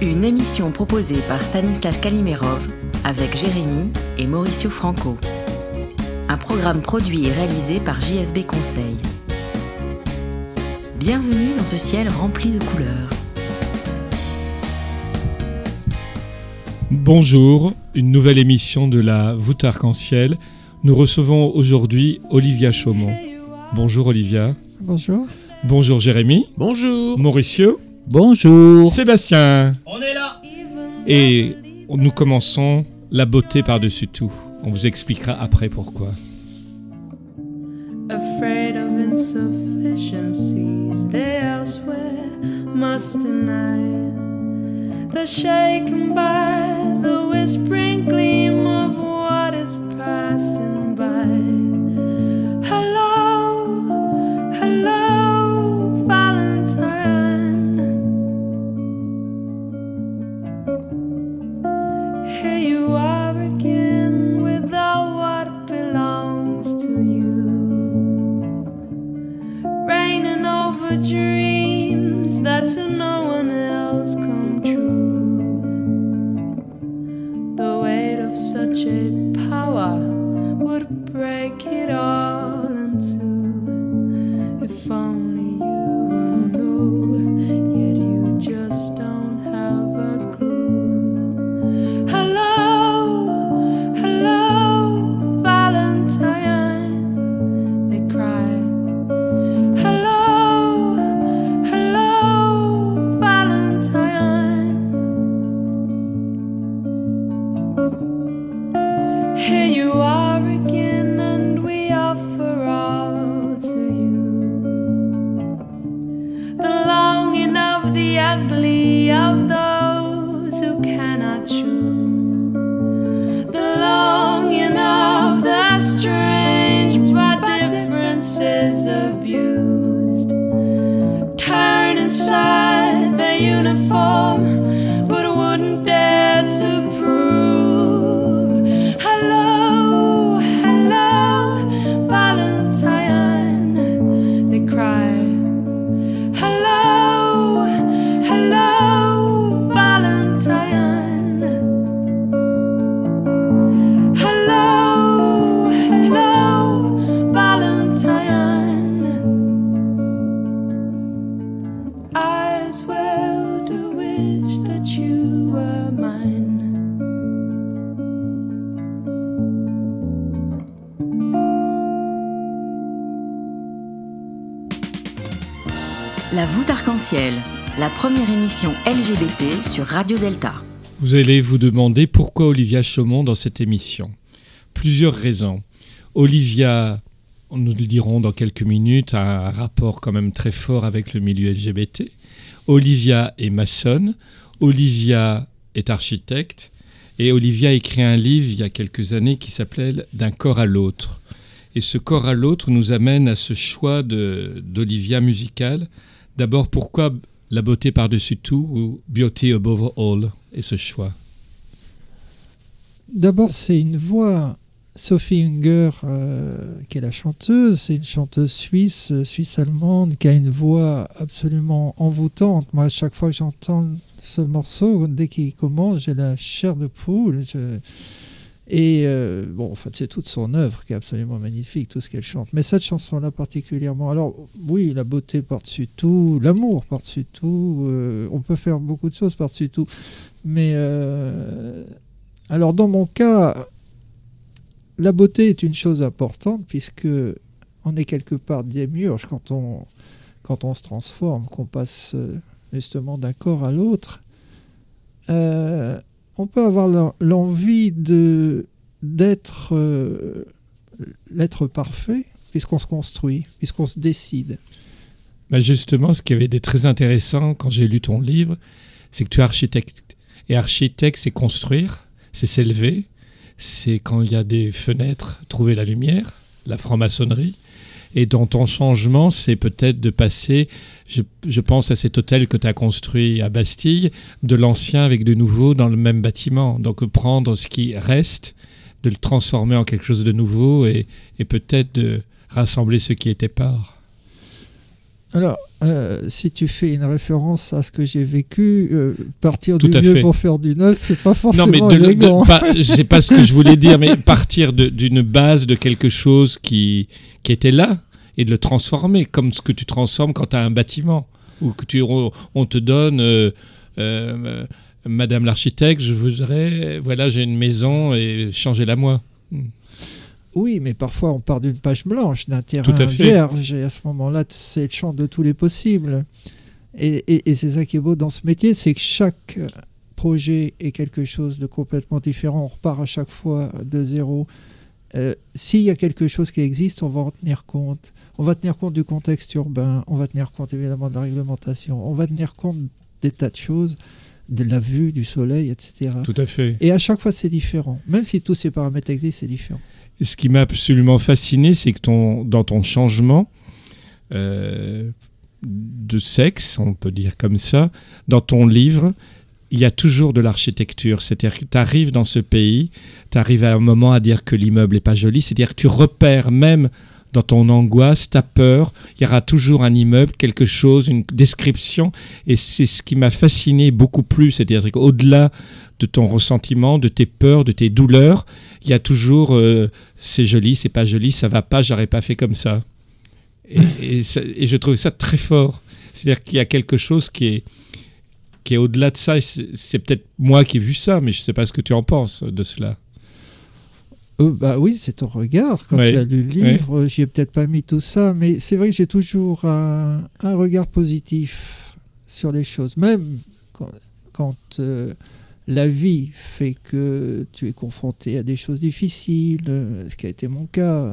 Une émission proposée par Stanislas Kalimerov avec Jérémy et Mauricio Franco. Un programme produit et réalisé par JSB Conseil. Bienvenue dans ce ciel rempli de couleurs. Bonjour, une nouvelle émission de la voûte arc-en-ciel. Nous recevons aujourd'hui Olivia Chaumont. Bonjour Olivia. Bonjour. Bonjour Jérémy. Bonjour. Mauricio. Bonjour. Sébastien. On est là. Et nous commençons la beauté par-dessus tout. On vous expliquera après pourquoi. afraid of insufficiencies they elsewhere must deny. They're shaken by the whispering gleam of what is passing by. It all in Vous allez vous demander pourquoi Olivia Chaumont dans cette émission. Plusieurs raisons. Olivia, nous le dirons dans quelques minutes, a un rapport quand même très fort avec le milieu LGBT. Olivia est maçonne. Olivia est architecte. Et Olivia a écrit un livre il y a quelques années qui s'appelait D'un corps à l'autre. Et ce corps à l'autre nous amène à ce choix d'Olivia musicale. D'abord, pourquoi la beauté par-dessus tout ou beauty above all et ce choix D'abord, c'est une voix. Sophie Unger, euh, qui est la chanteuse, c'est une chanteuse suisse, euh, suisse-allemande, qui a une voix absolument envoûtante. Moi, à chaque fois que j'entends ce morceau, dès qu'il commence, j'ai la chair de poule. Je- Et euh, bon, en fait, c'est toute son œuvre qui est absolument magnifique, tout ce qu'elle chante. Mais cette chanson-là particulièrement. Alors, oui, la beauté par-dessus tout, l'amour par-dessus tout. euh, on peut faire beaucoup de choses par-dessus tout. Mais euh, alors, dans mon cas, la beauté est une chose importante puisque on est quelque part démiurge quand on, quand on se transforme, qu'on passe justement d'un corps à l'autre. On peut avoir l'en- l'envie de d'être euh, l'être parfait puisqu'on se construit, puisqu'on se décide. Bah, justement, ce qui avait été très intéressant quand j'ai lu ton livre, c'est que tu es architecte. Et architecte, c'est construire, c'est s'élever, c'est quand il y a des fenêtres, trouver la lumière, la franc-maçonnerie. Et dans ton changement, c'est peut-être de passer, je, pense à cet hôtel que tu as construit à Bastille, de l'ancien avec de nouveau dans le même bâtiment. Donc prendre ce qui reste, de le transformer en quelque chose de nouveau et, et peut-être de rassembler ce qui était part. Alors, euh, si tu fais une référence à ce que j'ai vécu, euh, partir Tout du vieux fait. pour faire du neuf, c'est pas Non, forcément mais de, élégant. c'est pas ce que je voulais dire, mais partir d'une base de quelque chose qui, qui était là et de le transformer, comme ce que tu transformes quand tu as un bâtiment ou que tu, on, on te donne, euh, euh, Madame l'architecte, je voudrais, voilà, j'ai une maison et changez-la moi. Oui, mais parfois on part d'une page blanche, d'un Tout à terrain fait. vierge, et à ce moment-là, c'est le champ de tous les possibles. Et, et- et c'est ça qui est beau dans ce métier, c'est que chaque projet est quelque chose de complètement différent. On repart à chaque fois de zéro. Euh, S'il y a quelque chose qui existe, on va en tenir compte. On va tenir compte du contexte urbain, on va tenir compte évidemment de la réglementation, on va tenir compte des tas de choses, de la vue, du soleil, etc. Tout à fait. Et à chaque fois, c'est différent. Même si tous ces paramètres existent, c'est différent. Ce qui m'a absolument fasciné, c'est que ton, dans ton changement euh, de sexe, on peut dire comme ça, dans ton livre, il y a toujours de l'architecture. C'est-à-dire que tu arrives dans ce pays, tu arrives à un moment à dire que l'immeuble n'est pas joli, c'est-à-dire que tu repères même dans ton angoisse, ta peur, il y aura toujours un immeuble, quelque chose, une description. Et c'est ce qui m'a fasciné beaucoup plus, c'est-à-dire qu'au-delà de ton ressentiment, de tes peurs, de tes douleurs, il y a toujours euh, c'est joli, c'est pas joli, ça va pas, j'aurais pas fait comme ça. Et, ça- et je trouve ça très fort. C'est-à-dire qu'il y a quelque chose qui est, qui est au-delà de ça. C'est peut-être moi qui ai vu ça, mais je sais pas ce que tu en penses de cela. Euh, bah oui, c'est ton regard. Quand tu as lu le livre, j'y ai peut-être pas mis tout ça, mais c'est vrai que j'ai toujours un, un regard positif sur les choses. Même quand, quand, euh, la vie fait que tu es confronté à des choses difficiles, euh, ce qui a été mon cas,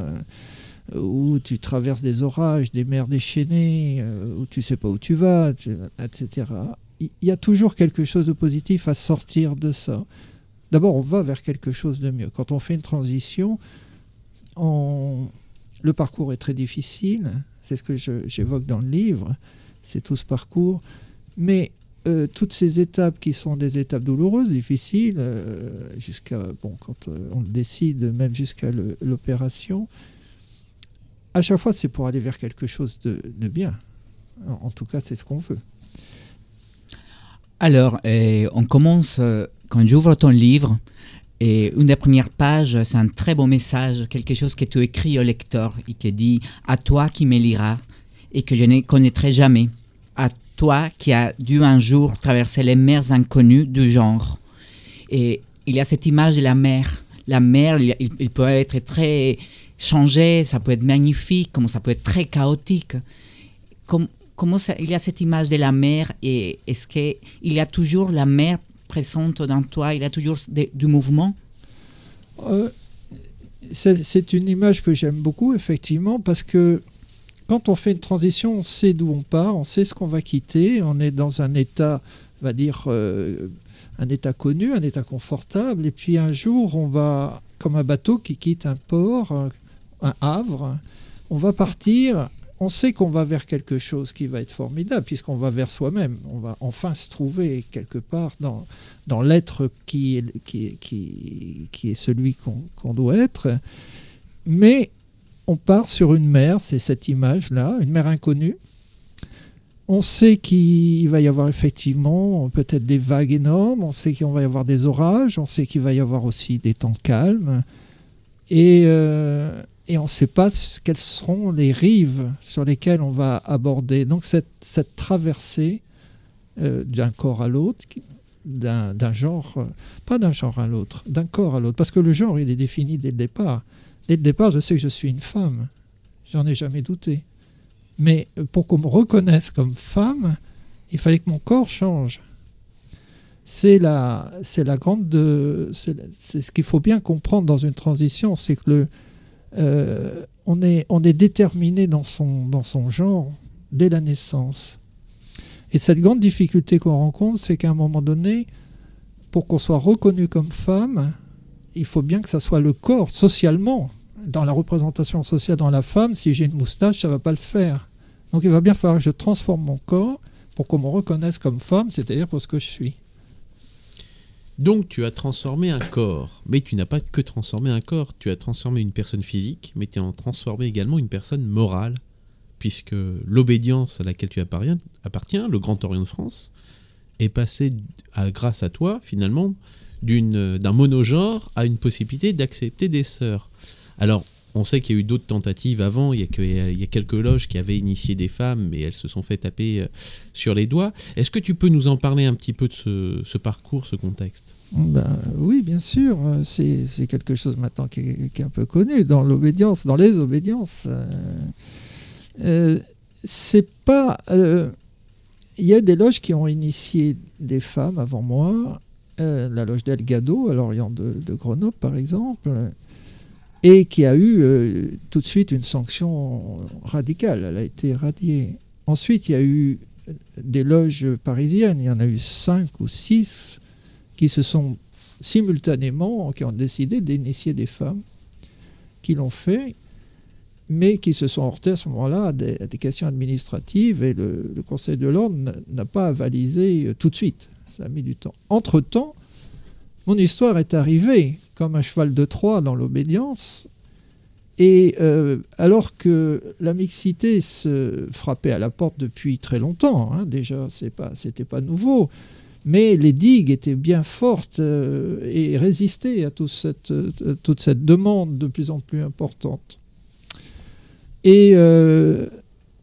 euh, où tu traverses des orages, des mers déchaînées, où tu sais pas où tu vas, etc. Il y a toujours quelque chose de positif à sortir de ça. D'abord, on va vers quelque chose de mieux. Quand on fait une transition, on- le parcours est très difficile. C'est ce que j'évoque dans le livre. C'est tout ce parcours. Mais euh, toutes ces étapes qui sont des étapes douloureuses, difficiles, euh, jusqu'à, bon, quand euh, on le décide, même jusqu'à l'opération, à chaque fois, c'est pour aller vers quelque chose de, bien. En, tout cas, c'est ce qu'on veut. Alors, on commence, quand j'ouvre ton livre, et une des premières pages, c'est un très beau message, quelque chose que tu écris au lecteur et qui dit À toi qui me liras et que je ne connaîtrai jamais, à toi qui as dû un jour traverser les mers inconnues du genre. Et il y a cette image de la mer. La mer, il, peut être très changé, ça peut être magnifique, comme ça peut être très chaotique. Comme- comment il y a cette image de la mer et est-ce qu'il y a toujours la mer présente dans toi, il y a toujours du mouvement Euh, c'est une image que j'aime beaucoup, effectivement, parce que quand on fait une transition, on sait d'où on part, on sait ce qu'on va quitter, on est dans un état, on va dire, euh, un état connu, un état confortable, et puis un jour, on va, comme un bateau qui quitte un port, un havre, on va partir, on sait qu'on va vers quelque chose qui va être formidable, puisqu'on va vers soi-même, on va enfin se trouver quelque part dans, dans l'être qui, est- qui, qui, qui est celui qu'on qu'on doit être. Mais on part sur une mer, c'est cette image-là, une mer inconnue. On sait qu'il va y avoir effectivement peut-être des vagues énormes, on sait qu'il va y avoir des orages, on sait qu'il va y avoir aussi des temps calmes. Et, euh, et on ne sait pas quelles seront les rives sur lesquelles on va aborder. Donc cette, traversée euh, d'un corps à l'autre, d'un genre, euh, pas d'un genre à l'autre, d'un corps à l'autre. Parce que le genre, il est défini dès le départ. Dès le départ, je sais que je suis une femme. J'en ai jamais douté. Mais euh, pour qu'on me reconnaisse comme femme, il fallait que mon corps change. C'est la, c'est la grande, de- c'est c'est ce qu'il faut bien comprendre dans une transition, c'est que le, euh, on est, on est déterminé dans son, dans son genre dès la naissance. Et cette grande difficulté qu'on rencontre, c'est qu'à un moment donné, pour qu'on soit reconnu comme femme, il faut bien que ça soit le corps, socialement. Dans la représentation sociale dans la femme, si j'ai une moustache, ça ne va pas le faire. Donc il va bien falloir que je transforme mon corps pour qu'on me reconnaisse comme femme, c'est-à-dire pour ce que je suis. Donc tu as transformé un corps, mais tu n'as pas que transformé un corps, tu as transformé une personne physique, mais tu as transformé également une personne morale, puisque l'obédience à laquelle tu appartiens, le Grand Orient de France, est passé, à- grâce à toi, finalement, d'un monogenre à une possibilité d'accepter des sœurs. Alors, on sait qu'il y a eu d'autres tentatives avant, il y, a quelques loges qui avaient initié des femmes, mais elles se sont fait taper euh, sur les doigts. Est-ce que tu peux nous en parler un petit peu de ce, parcours, ce contexte? Ben, oui, bien sûr, c'est quelque chose maintenant qui est, un peu connu dans l'obédience, dans les obédiences. Euh, c'est pas. euh, Il y a des loges qui ont initié des femmes avant moi. la loge d'Elgado, à l'Orient de, de Grenoble, par exemple, et qui a eu euh, tout de suite une sanction radicale. Elle a été radiée. Ensuite, il y a eu des loges parisiennes. Il y en a eu cinq ou six qui se sont simultanément, qui ont décidé d'initier des femmes, qui l'ont fait, mais qui se sont heurtés à ce moment-là à des, questions administratives et le, le Conseil de l'ordre n'a- n'a pas avalisé euh, tout de suite. Ça a mis du temps. Entre-temps, mon histoire est arrivée comme un cheval de Troie dans l'obédience. Et euh, alors que la mixité se frappait à la porte depuis très longtemps, hein, déjà, c'est pas, c'était pas nouveau, mais les digues étaient bien fortes euh, et résistaient à toute cette, toute cette demande de plus en plus importante. Et euh,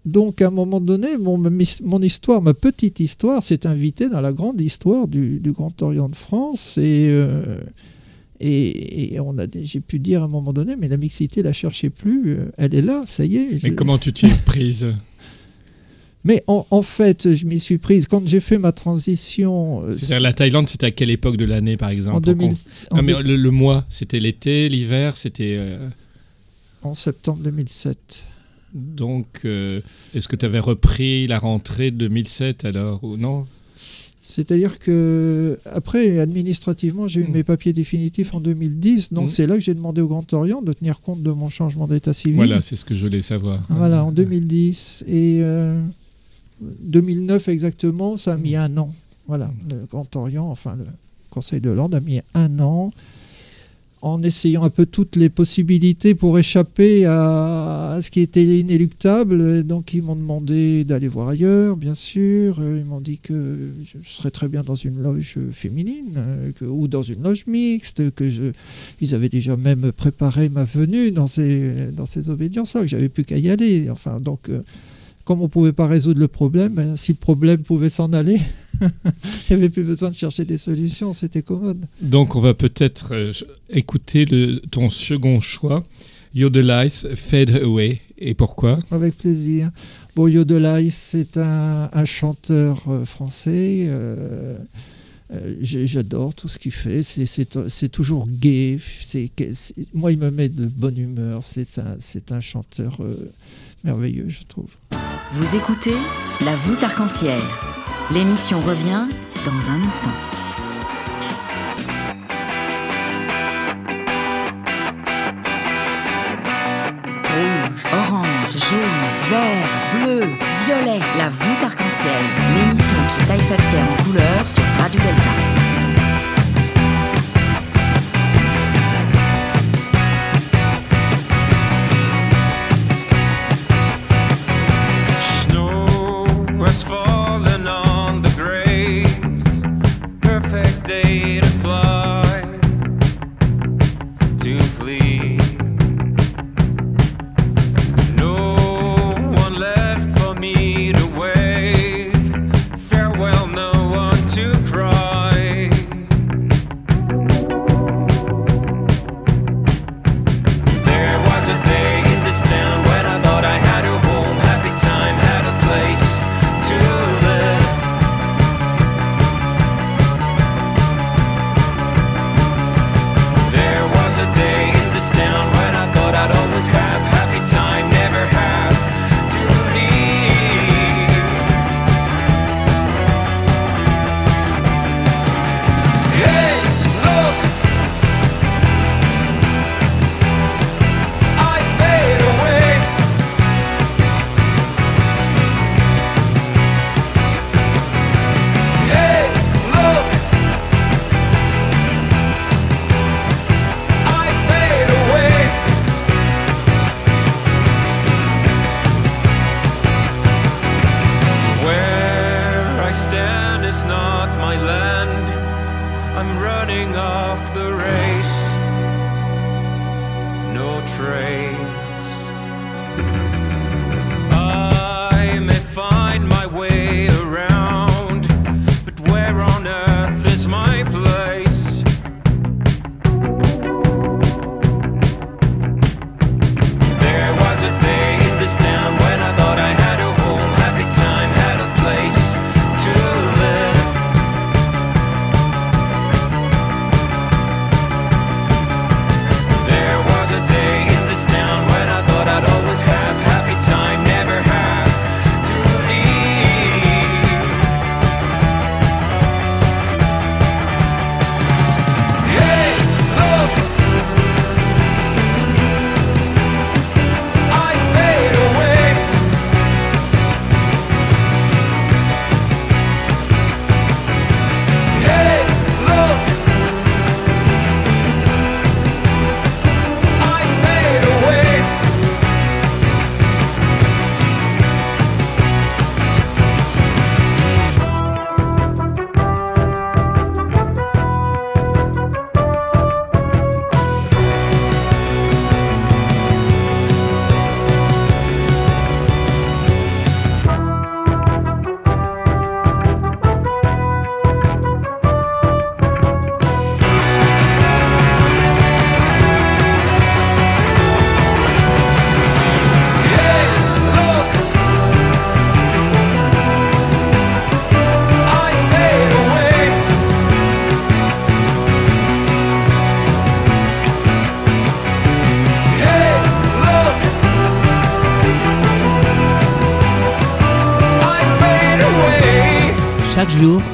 donc, à un moment donné, mon, mon histoire, ma petite histoire, s'est invitée dans la grande histoire du, du Grand Orient de France. Et, euh, et, et on a, j'ai pu dire à un moment donné, mais la mixité, la cherchez plus, euh, elle est là, ça y est. Mais comment tu t'y es prise? Mais en, en fait, je m'y suis prise quand j'ai fait ma transition. euh, C'est-à-dire la Thaïlande, c'était à quelle époque de l'année, par exemple en, pour 2000 qu'on- en Non, mais le, le mois, c'était l'été, l'hiver, c'était... euh, en septembre 2007. Donc, euh, est-ce que tu avais repris la rentrée 2007 alors ou non? C'est-à-dire que après, administrativement, j'ai eu Mm. mes papiers définitifs en 2010. Donc Mm. c'est là que j'ai demandé au Grand Orient de tenir compte de mon changement d'état civil. Voilà, c'est ce que je voulais savoir. Voilà, en 2010. Et euh, 2009 exactement, ça a mis un an. Voilà, le Grand Orient, enfin le Conseil de l'Ordre a mis un an en essayant un peu toutes les possibilités pour échapper à, ce qui était inéluctable. Donc ils m'ont demandé d'aller voir ailleurs, bien sûr. Euh, Ils m'ont dit que je serais très bien dans une loge féminine euh, ou dans une loge mixte, que ils avaient déjà même préparé ma venue dans ces, dans ces obédiences-là, que j'avais plus qu'à y aller. Enfin, donc, euh, comme on ne pouvait pas résoudre le problème, euh, si le problème pouvait s'en aller, il n'y avait plus besoin de chercher des solutions, c'était commode. Donc, on va peut-être euh, écouter le, ton second choix, Yodelice Fade Away. Et pourquoi? Avec plaisir. Bon, Yodelai, c'est un, un chanteur euh, français. euh, euh, J'adore tout ce qu'il fait. C'est- toujours gai. Moi, il me met de bonne humeur. C'est un, un chanteur euh, merveilleux, je trouve. Vous écoutez La voûte arc-en-ciel. L'émission revient dans un instant. Rouge, orange, jaune, vert, bleu, violet, la voûte arc-en-ciel. L'émission qui taille sa pierre en couleur sur Radio Delta.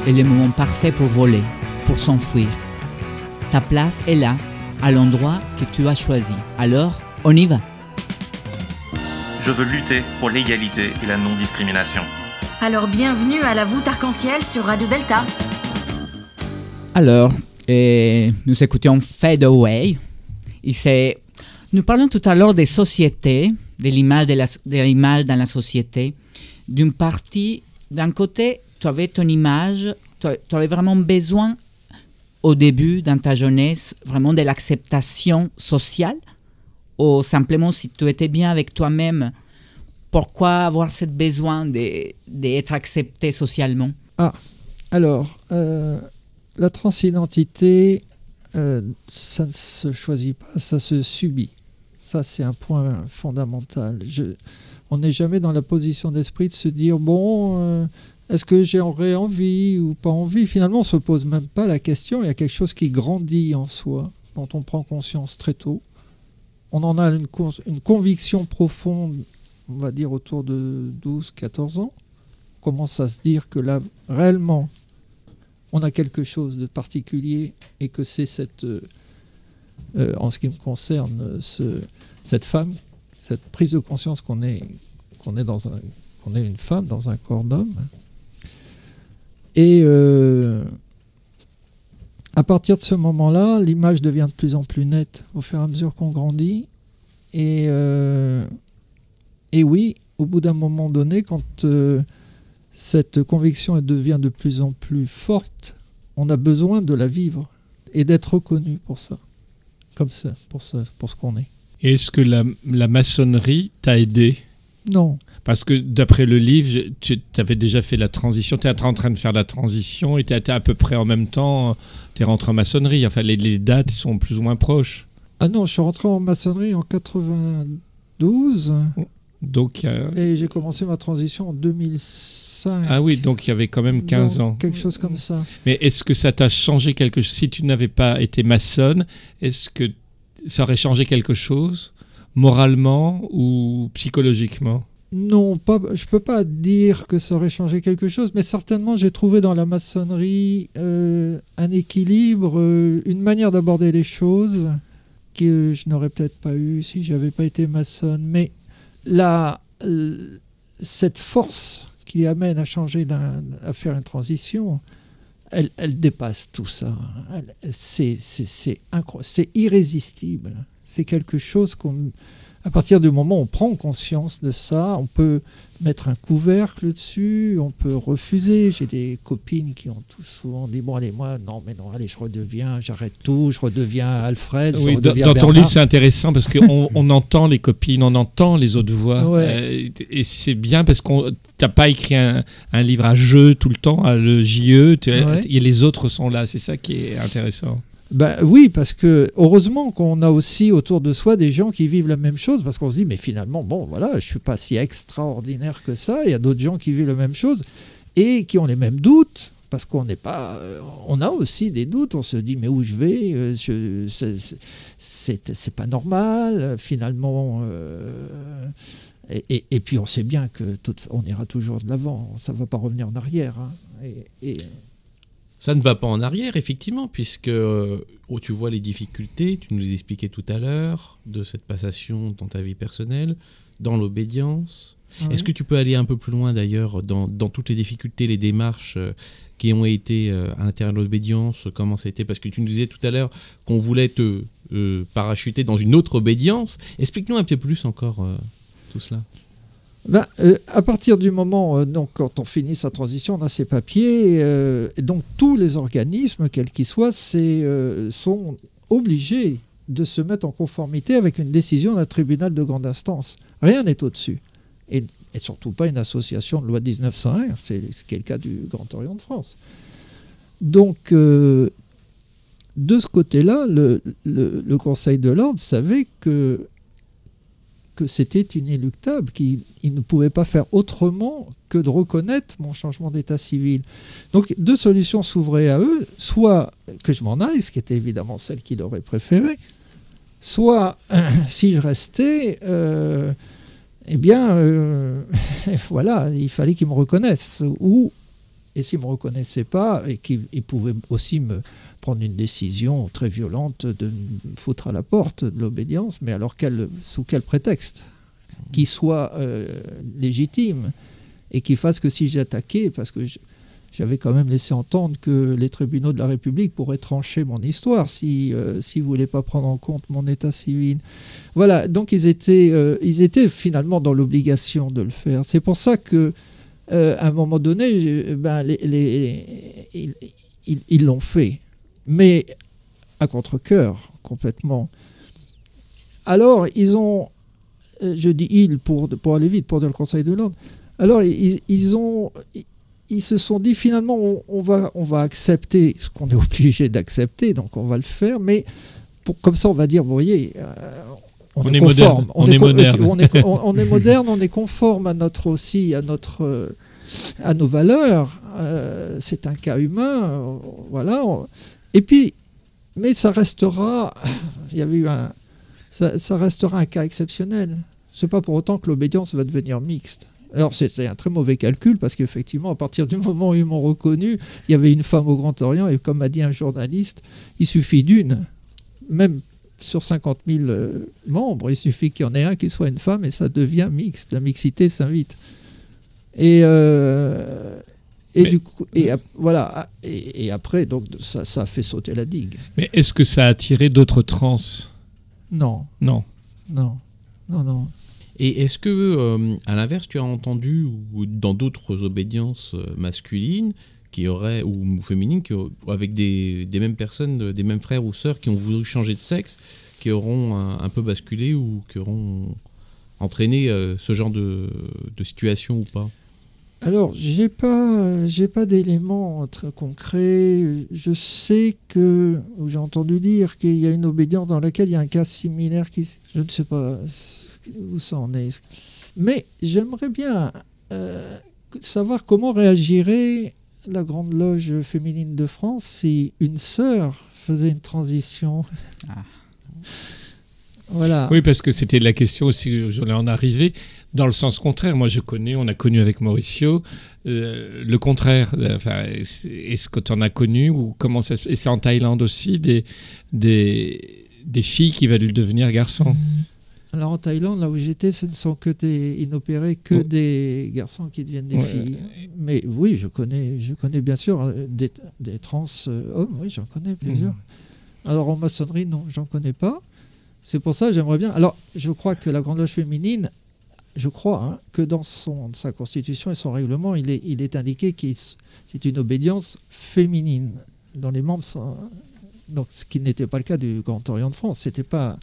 Est le moment parfait pour voler, pour s'enfuir. Ta place est là, à l'endroit que tu as choisi. Alors, on y va. Je veux lutter pour l'égalité et la non-discrimination. Alors bienvenue à la voûte arc-en-ciel sur Radio Delta. Alors, et nous écoutions Fade Away. Et nous parlons tout à l'heure des sociétés, de l'image, de la- de l'image dans la société. D'une partie, d'un côté, tu avais ton image, tu avais vraiment besoin au début, dans ta jeunesse, vraiment de l'acceptation sociale? Ou simplement si tu étais bien avec toi-même, pourquoi avoir ce besoin d'être accepté socialement? Alors, euh, la transidentité, euh, ça ne se choisit pas, ça se subit. Ça, c'est un point fondamental. On n'est jamais dans la position d'esprit de se dire, bon, euh, est-ce que j'aurais envie ou pas envie? Finalement, on ne se pose même pas la question. Il y a quelque chose qui grandit en soi, dont on prend conscience très tôt. On en a une, con- une conviction profonde, on va dire autour de 12-14 ans. On commence à se dire que là, réellement, on a quelque chose de particulier et que c'est cette, euh, euh, en ce qui me concerne, ce- cette femme, cette prise de conscience qu'on est, qu'on est une femme dans un corps d'homme. Et euh, à partir de ce moment-là, l'image devient de plus en plus nette au fur et à mesure qu'on grandit. Et, euh, et oui, au bout d'un moment donné, quand euh, cette conviction devient de plus en plus forte, on a besoin de la vivre et d'être reconnu pour ça, comme ça, pour, ça, pour ce qu'on est. Est-ce que la, la maçonnerie t'a aidé? Non, Parce que d'après le livre, tu avais déjà fait la transition, tu es en train de faire la transition et tu étais à peu près en même temps, tu es rentré en maçonnerie. Enfin, les, les dates sont plus ou moins proches. ah non, je suis rentré en maçonnerie en 92 Donc, euh, et j'ai commencé ma transition en 2005. ah oui, donc il y avait quand même 15 Donc, ans. Quelque chose comme ça. Mais est-ce que ça t'a changé quelque chose? Si tu n'avais pas été maçonne, est-ce que ça aurait changé quelque chose? Moralement ou psychologiquement? Non, pas, je peux pas dire que ça aurait changé quelque chose, mais certainement j'ai trouvé dans la maçonnerie euh, un équilibre, euh, une manière d'aborder les choses que je n'aurais peut-être pas eu si j'avais pas été maçonne. Mais la, cette force qui amène à changer, à faire une transition, elle, elle dépasse tout ça. C'est irrésistible. C'est quelque chose qu'on À partir du moment où on prend conscience de ça, on peut mettre un couvercle dessus, on peut refuser. J'ai des copines qui ont tout souvent dit Bon, allez, moi, non, mais non, allez, je redeviens, j'arrête tout, je redeviens Alfred. je Oui, dans, redeviens dans ton livre, c'est intéressant parce qu'on on entend les copines, on entend les autres voix. Ouais. Euh, et c'est bien parce qu'on t'as pas écrit un, un livre à jeu tout le temps, à le JE, Ouais. et les autres sont là. C'est ça qui est intéressant. Ben oui, parce que heureusement qu'on a aussi autour de soi des gens qui vivent la même chose, parce qu'on se dit, mais finalement, bon, voilà, je suis pas si extraordinaire que ça. Il y a d'autres gens qui vivent la même chose et qui ont les mêmes doutes, parce qu'on n'est pas, euh, on a aussi des doutes. On se dit, mais où je vais Euh, c'est- pas normal. Finalement. euh, et, et- puis on sait bien que on ira toujours de l'avant, ça va pas revenir en arrière. hein. Ça ne va pas en arrière, effectivement, puisque euh, oh, tu vois les difficultés, tu nous expliquais tout à l'heure, de cette passation dans ta vie personnelle, dans l'obédience. Ouais. Est-ce que tu peux aller un peu plus loin d'ailleurs dans, dans toutes les difficultés, les démarches euh, qui ont été euh, à l'intérieur de l'obédience Comment ça a été? Parce que tu nous disais tout à l'heure qu'on voulait te euh, parachuter dans une autre obédience. Explique-nous un peu plus encore euh, tout cela. Ben, euh, à partir du moment, euh, donc, quand on finit sa transition, on a ses papiers. euh, donc, tous les organismes, quels qu'ils soient, euh, sont obligés de se mettre en conformité avec une décision d'un tribunal de grande instance. Rien n'est au-dessus. Et, surtout pas une association de loi 1901, c'est ce qui est le cas du Grand Orient de France. Donc, de ce côté-là, le- le Conseil de l'ordre savait que que c'était inéluctable, qu'il il ne pouvait pas faire autrement que de reconnaître mon changement d'état civil. Donc deux solutions s'ouvraient à eux, soit que je m'en aille, ce qui était évidemment celle qu'il aurait préférée, soit si je restais, euh, eh bien, euh, voilà, il fallait qu'ils me reconnaissent. Ou, et s'ils ne me reconnaissaient pas, et qu'ils ils pouvaient aussi me prendre une décision très violente de me foutre à la porte de l'obédience, mais alors sous quel prétexte Qui soit euh, légitime et qui fasse que si j'attaquais, parce que j'avais quand même laissé entendre que les tribunaux de la République pourraient trancher mon histoire si euh, voulaient pas prendre en compte mon état civil. Voilà, donc ils étaient, euh, ils étaient finalement dans l'obligation de le faire. C'est pour ça que euh, à un moment donné, je- ben, les- les- ils- l'ont fait, mais à contre-coeur complètement. Alors, ils ont, euh, je dis ils pour, pour aller vite, pour dire le Conseil de l'ordre, alors ils, ils ont, ils se sont dit finalement on, on va, on va accepter ce qu'on est obligé d'accepter, donc on va le faire, mais pour, comme ça on va dire, vous voyez, euh, on, On est, moderne, on est moderne. on est, on- on est moderne, on est conforme à notre aussi, à notre, euh, à nos valeurs. euh, c'est un cas humain, euh, voilà. et puis, mais ça restera, il y avait eu un, ça, ça restera un cas exceptionnel. C'est pas pour autant que l'obédience va devenir mixte. Alors c'était un très mauvais calcul parce qu'effectivement, à partir du moment où ils m'ont reconnu, il y avait une femme au Grand Orient et comme m'a dit un journaliste, il suffit d'une, même sur 50 000 euh, membres, il suffit qu'il y en ait un qui soit une femme et ça devient mixte. La mixité s'invite. Et, euh, et Mais- du coup, et, voilà. Et, et après, donc ça, ça a fait sauter la digue. Mais est-ce que ça a attiré d'autres trans? Non, Non. non, non, non. Et est-ce que, euh, à l'inverse, tu as entendu ou dans d'autres obédiences euh, masculines qui auraient ou féminines, avec des, des mêmes personnes, euh, des mêmes frères ou sœurs qui ont voulu changer de sexe, qui auront un, peu basculé ou qui auront entraîné euh, ce genre de, de situation ou pas? Alors, j'ai pas, pas d'éléments très concrets. Je sais que, ou j'ai entendu dire qu'il y a une obédience dans laquelle il y a un cas similaire qui, je ne sais pas où ça en est. Mais j'aimerais bien euh, savoir comment réagirait la Grande Loge féminine de France si une sœur faisait une transition. Ah. Voilà. Oui, parce que c'était la question aussi, j'en ai en arrivé, dans le sens contraire. Moi, je connais, on a connu avec Mauricio euh, le contraire. Enfin, est-ce que tu en as connu ou comment ça se- Et c'est en Thaïlande aussi des, des, des filles qui veulent devenir garçons. Alors en Thaïlande, là où j'étais, ce ne sont que des inopérés, que Ouais. des garçons qui deviennent des Ouais. filles. Mais oui, je connais, je connais bien sûr euh, des, des trans euh, hommes, oui, j'en connais plusieurs. Mhm. Alors en maçonnerie, non, j'en connais pas. C'est pour ça que j'aimerais bien. Alors, je crois que la Grande Loge féminine, je crois hein, que dans son, sa constitution et son règlement, il est, il est indiqué que c'est une obédience féminine. Dans les membres, sont- donc ce qui n'était pas le cas du Grand Orient de France. C'était pas,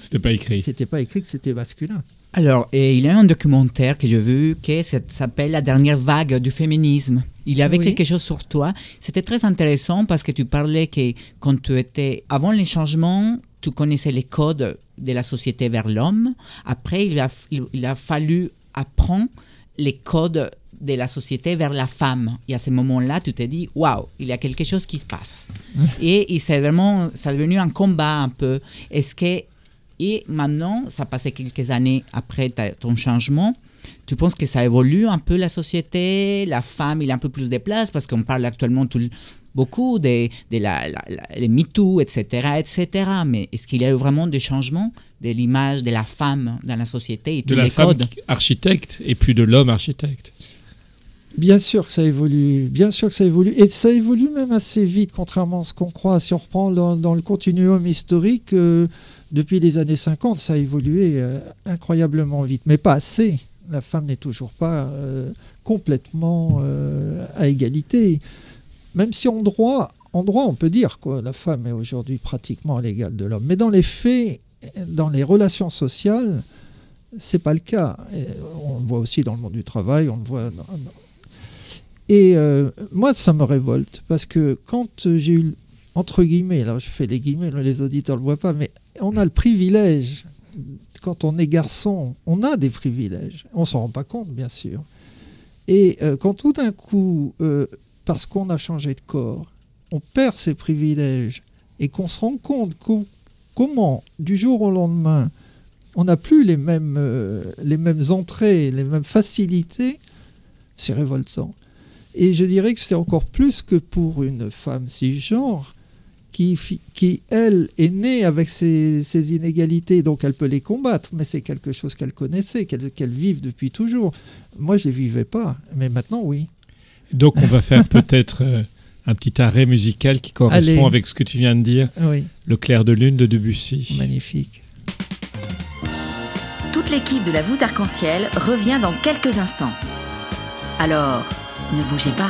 C'était pas écrit. c'était pas écrit que c'était masculin. Alors, et il y a un documentaire que j'ai vu qui s'appelle La dernière vague du féminisme. Il y avait Oui. quelque chose sur toi. C'était très intéressant parce que tu parlais que quand tu étais, avant les changements, tu connaissais les codes de la société vers l'homme. Après, il a, il, il a fallu apprendre les codes de la société vers la femme. Et à ce moment-là, tu t'es dit, waouh, il y a quelque chose qui se passe. et, et c'est vraiment, ça est devenu un combat un peu. Est-ce que et maintenant, ça passait quelques années après ta- ton changement. Tu penses que ça évolue un peu la société? La femme, il a un peu plus de place? Parce qu'on parle actuellement tout beaucoup des de la, la- la- les MeToo, etc., etc. Mais est-ce qu'il y a eu vraiment des changements de l'image de la femme dans la société et De la les femme codes? architecte et puis de l'homme architecte. Bien sûr que ça évolue, bien sûr que ça évolue, et ça évolue même assez vite, contrairement à ce qu'on croit. Si on reprend dans, dans le continuum historique, euh, depuis les années 50, ça a évolué euh, incroyablement vite, mais pas assez. La femme n'est toujours pas euh, complètement euh, à égalité. Même si en droit, en droit, on peut dire que la femme est aujourd'hui pratiquement à l'égal de l'homme, mais dans les faits, dans les relations sociales, c'est pas le cas. On le voit aussi dans le monde du travail, on le voit et moi, ça me révolte parce que quand j'ai eu, entre guillemets, là je fais les guillemets, les auditeurs ne le voient pas, mais on a le privilège, quand on est garçon, on a des privilèges. On s'en rend pas compte, bien sûr. Et euh, quand tout d'un coup, euh, parce qu'on a changé de corps, on perd ses privilèges et qu'on se rend compte comment, du jour au lendemain, on n'a plus les mêmes, euh, les mêmes entrées, les mêmes facilités, c'est révoltant. Et je dirais que c'est encore plus que pour une femme cisgenre qui, elle, est née avec ces, ces inégalités, donc elle peut les combattre, mais c'est quelque chose qu'elle connaissait, qu'elle vive depuis toujours. Moi, je ne les vivais pas, mais maintenant, oui. Donc on va faire peut-être euh, un petit arrêt musical qui correspond Allez. avec ce que tu viens de dire, Oui, le clair de lune de Debussy. magnifique. Toute l'équipe de la voûte arc-en-ciel revient dans quelques instants. Alors, ne bougez pas.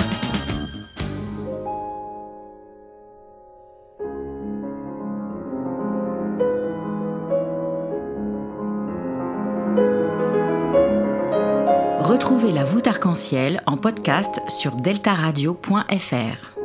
Retrouvez la voûte arc-en-ciel en podcast sur deltaradio.fr.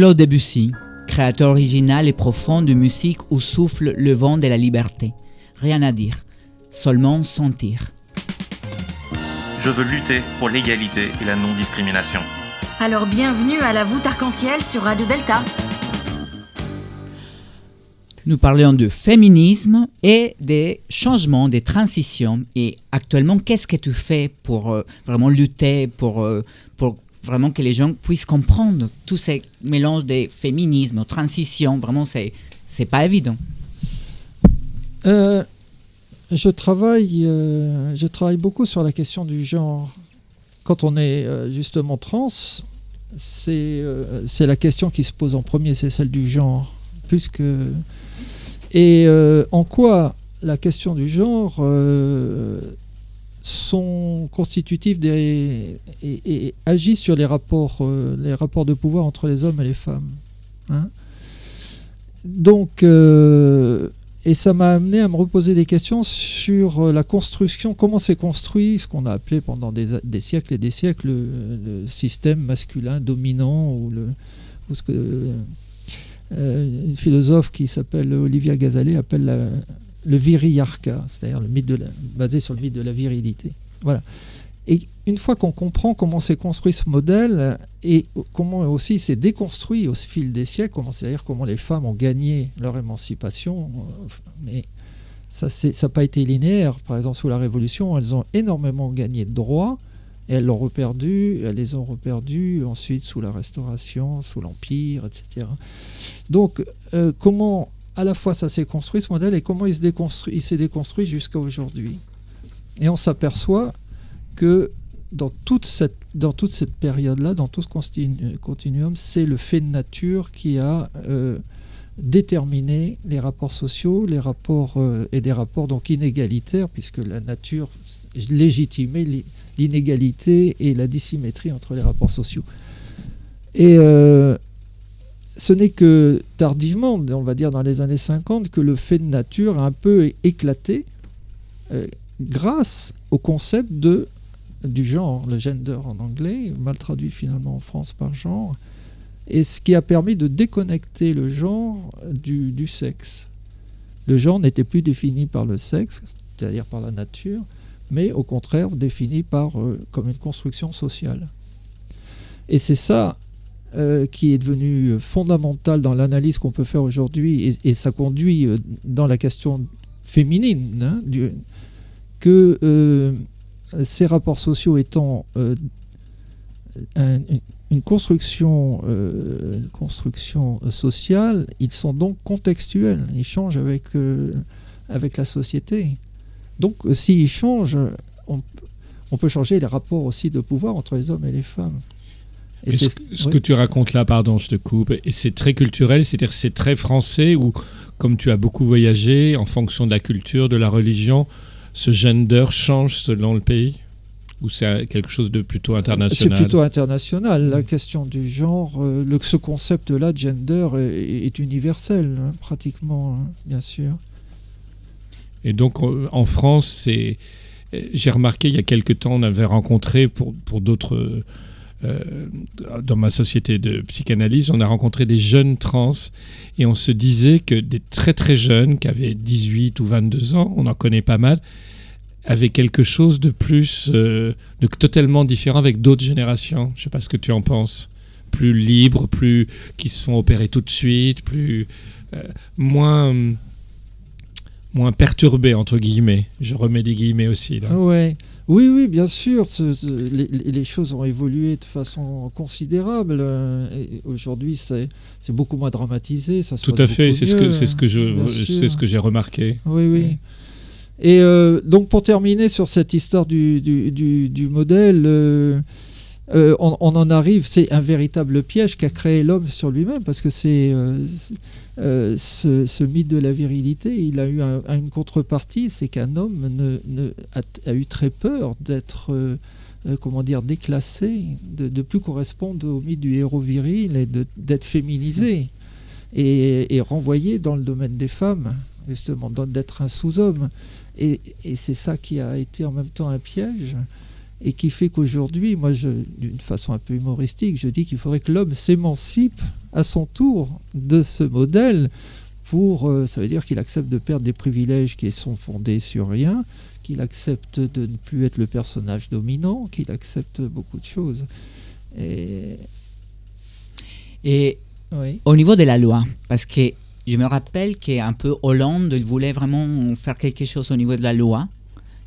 Claude Debussy, créateur original et profond de musique où souffle le vent de la liberté. Rien à dire, seulement sentir. Je veux lutter pour l'égalité et la non-discrimination. Alors bienvenue à la voûte arc-en-ciel sur Radio Delta. Nous parlions de féminisme et des changements, des transitions. Et actuellement, qu'est-ce que tu fais pour euh, vraiment lutter, pour, euh, pour vraiment que les gens puissent comprendre tous ces mélanges de féminisme, transition Vraiment, c'est, c'est pas évident. Euh, je, travaille, euh, je travaille beaucoup sur la question du genre. Quand on est euh, justement trans, c'est c'est la question qui se pose en premier, c'est celle du genre. Plus que... Et en quoi la question du genre sont constitutifs et, agissent sur les rapports, euh, les rapports de pouvoir entre les hommes et les femmes. hein. Donc, euh, et ça m'a amené à me reposer des questions sur euh, la construction, comment s'est construit ce qu'on a appelé pendant des, siècles et des siècles le, système masculin dominant ou, le, ce que une philosophe qui s'appelle Olivia Gazalet appelle la- le viriarcat, c'est-à-dire le mythe de la, basé sur le mythe de la virilité. Voilà. Et une fois qu'on comprend comment s'est construit ce modèle et comment aussi s'est déconstruit au fil des siècles, c'est-à-dire comment les femmes ont gagné leur émancipation, euh, mais ça n'a pas été linéaire. Par exemple, sous la Révolution, elles ont énormément gagné de droits et elles l'ont reperdu, elles les ont reperdus ensuite sous la Restauration, sous l'Empire, etc. Donc, euh, comment à la fois ça s'est construit ce modèle et comment il se déconstruit- s'est déconstruit jusqu'à aujourd'hui. Et on s'aperçoit que dans toute cette, période-là, dans tout ce continu- continuum, c'est le fait de nature qui a euh, déterminé les rapports sociaux, les rapports euh, et des rapports donc inégalitaires, puisque la nature légitimait l'i- l'inégalité et la dissymétrie entre les rapports sociaux. Et euh, ce n'est que tardivement, on va dire dans les années 50, que le fait de nature a un peu éclaté euh, grâce au concept du genre, le gender en anglais, mal traduit finalement en France par genre, et ce qui a permis de déconnecter le genre du, du sexe. Le genre n'était plus défini par le sexe, c'est-à-dire par la nature, mais au contraire défini par, euh, comme une construction sociale. Et c'est ça euh, qui est devenu fondamental dans l'analyse qu'on peut faire aujourd'hui, et, ça conduit euh, dans la question féminine, hein, que euh, ces rapports sociaux étant un- une- construction, construction sociale, ils sont donc contextuels, ils changent avec, avec la société. Donc s'ils changent, on peut changer les rapports aussi de pouvoir entre les hommes et les femmes. Et c'est ce, ce oui. que tu racontes là, pardon, je te coupe, et c'est très culturel, c'est-à-dire c'est très français, ou comme tu as beaucoup voyagé, en fonction de la culture, de la religion, ce gender change selon le pays? Ou c'est quelque chose de plutôt C'est international plutôt international. La question du genre, euh, le, ce concept-là de gender est, est universel, hein, pratiquement, hein, bien sûr. Et donc en France, c'est. euh, J'ai remarqué il y a quelque temps, on avait rencontré pour, pour d'autres. Euh, dans ma société de psychanalyse, on a rencontré des jeunes trans et on se disait que des très très jeunes, qui avaient 18 ou 22 ans, on en connaît pas mal, avaient quelque chose de plus, euh, de totalement différent avec d'autres générations. Je sais pas ce que tu en penses. Plus libres, plus qui se font opérer tout de suite, plus euh, moins moins perturbés entre guillemets. Je remets des guillemets aussi là. Ouais. Oui, oui, bien sûr. ce- ce- les, choses ont évolué de façon considérable. euh, Aujourd'hui, c'est beaucoup moins dramatisé. Ça se Tout à fait, c'est ce que c'est ce que je c'est sûr. ce que j'ai remarqué. Oui, oui. Et euh, donc pour terminer sur cette histoire du, du, du- du modèle, euh, euh, on, en arrive, c'est un véritable piège qu'a créé l'homme sur lui-même, parce que c'est euh, euh, ce, mythe de la virilité, il a eu un- une contrepartie, c'est qu'un homme a, eu très peur d'être, comment dire, déclassé, de ne plus correspondre au mythe du héros viril et d'être féminisé et, renvoyé dans le domaine des femmes, justement, d'être un sous-homme. Et c'est ça qui a été en même temps un piège. Et qui fait qu'aujourd'hui, moi, d'une façon un peu humoristique, je dis qu'il faudrait que l'homme s'émancipe à son tour de ce modèle pour, euh, ça veut dire qu'il accepte de perdre des privilèges qui sont fondés sur rien, qu'il accepte de ne plus être le personnage dominant, qu'il accepte beaucoup de choses. Et Et oui. au niveau de la loi, parce que je me rappelle qu'un peu Hollande, il voulait vraiment faire quelque chose au niveau de la loi.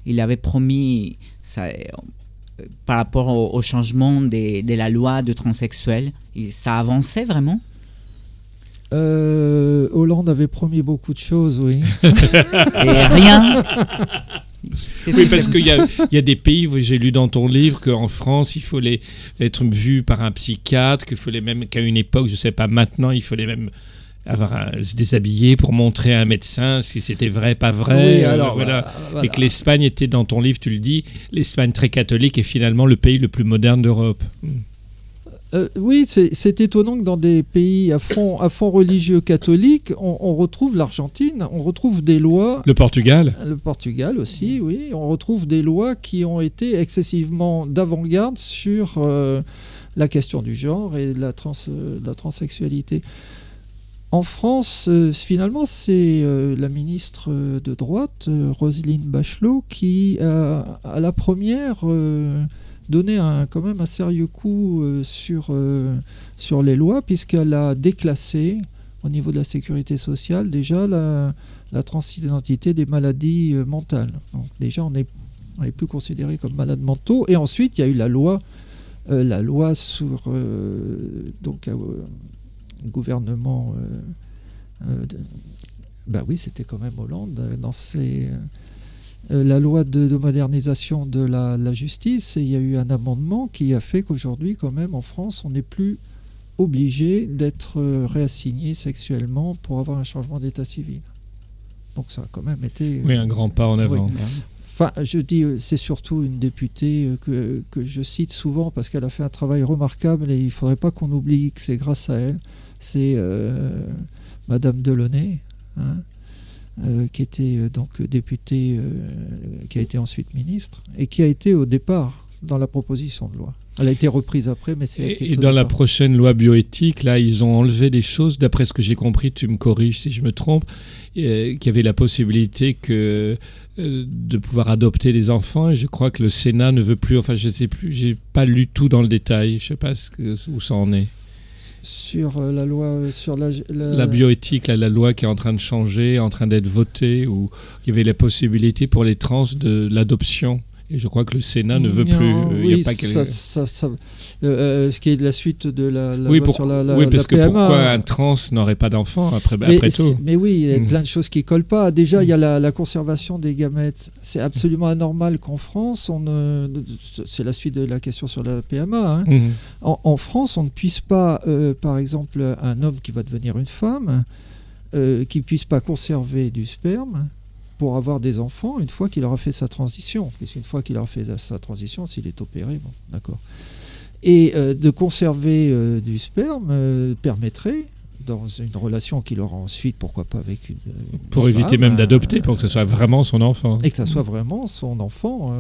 Il avait promis, ça, par rapport au, au changement des- de la loi de transsexuels, ça avançait vraiment? Euh, Hollande avait promis beaucoup de choses, oui. Et rien. Oui, parce qu'il y a, il y a des pays, où j'ai lu dans ton livre qu'en France, il fallait être vu par un psychiatre, qu'il fallait même qu'à une époque, je sais pas maintenant, il fallait même avoir se déshabiller pour montrer à un médecin si c'était vrai, pas vrai. Oui, euh, alors, voilà. voilà, voilà. Et que l'Espagne était, dans ton livre, tu le dis, l'Espagne très catholique est finalement le pays le plus moderne d'Europe. Euh, oui, c'est c'est étonnant que dans des pays à fond, à fond religieux catholique, on, on retrouve l'Argentine, on retrouve des lois, Le Portugal le Portugal aussi, oui, on retrouve des lois qui ont été excessivement d'avant-garde sur euh, la question du genre et de la, trans, euh, de la transsexualité. En France, euh, finalement, c'est euh, la ministre euh, de droite, Roselyne Bachelot, qui a, à la première donné un, quand même un sérieux coup sur, sur les lois, puisqu'elle a déclassé au niveau de la sécurité sociale déjà la, la transidentité des maladies mentales. Donc déjà, on n'est on n'est plus considéré comme malades mentaux. Et ensuite, il y a eu la loi, la loi sur donc gouvernement. euh, euh, de- bah oui, c'était quand même Hollande euh, dans ses la loi de, de modernisation de la, la justice. Et il y a eu un amendement qui a fait qu'aujourd'hui, quand même, en France, on n'est plus obligé d'être réassigné sexuellement pour avoir un changement d'état civil. Donc ça a quand même été. Oui, un grand pas en avant. Enfin, je dis, c'est surtout une députée que, que je cite souvent parce qu'elle a fait un travail remarquable et il ne faudrait pas qu'on oublie que c'est grâce à elle. C'est euh, Madame Delaunay, hein, euh, qui était euh, donc députée, qui a été ensuite ministre et qui a été au départ dans la proposition de loi. Elle a été reprise après, mais c'est qui Et, dans la prochaine loi bioéthique, là, ils ont enlevé des choses, d'après ce que j'ai compris, tu me corriges si je me trompe, euh, y avait la possibilité que, euh, de pouvoir adopter des enfants. Et je crois que le Sénat ne veut plus, enfin, je ne sais plus, j'ai pas lu tout dans le détail, je sais pas ce que- où ça en est. sur euh, la loi euh, sur la, la- La bioéthique, là, la loi qui est en train de changer, en train d'être votée, où il y avait la possibilité pour les trans de l'adoption. Et je crois que le Sénat ne veut Non, plus. euh, il y a oui, pas ça- ça- ça- euh, euh, ce qui est de la suite de la, la oui, loi pour- sur la, la- oui, parce la que pourquoi un trans n'aurait pas d'enfant après, mais, après tout mais oui, il y a Mm. plein de choses qui collent pas. Déjà, il y a la, la conservation des gamètes. C'est absolument anormal qu'en France, on ne- c'est la suite de la question sur la PMA. hein. En, en France, on ne puisse pas, euh, par exemple, un homme qui va devenir une femme, euh, qui puisse pas conserver du sperme pour avoir des enfants une fois qu'il aura fait sa transition. Puisqu'une fois qu'il aura fait sa transition, s'il est opéré, bon, d'accord. Et euh, de conserver euh, du sperme euh, permettrait, dans une relation qu'il aura ensuite, pourquoi pas avec une. une Pour éviter même d'adopter, pour que ce soit vraiment son enfant. et que ça soit vraiment son enfant.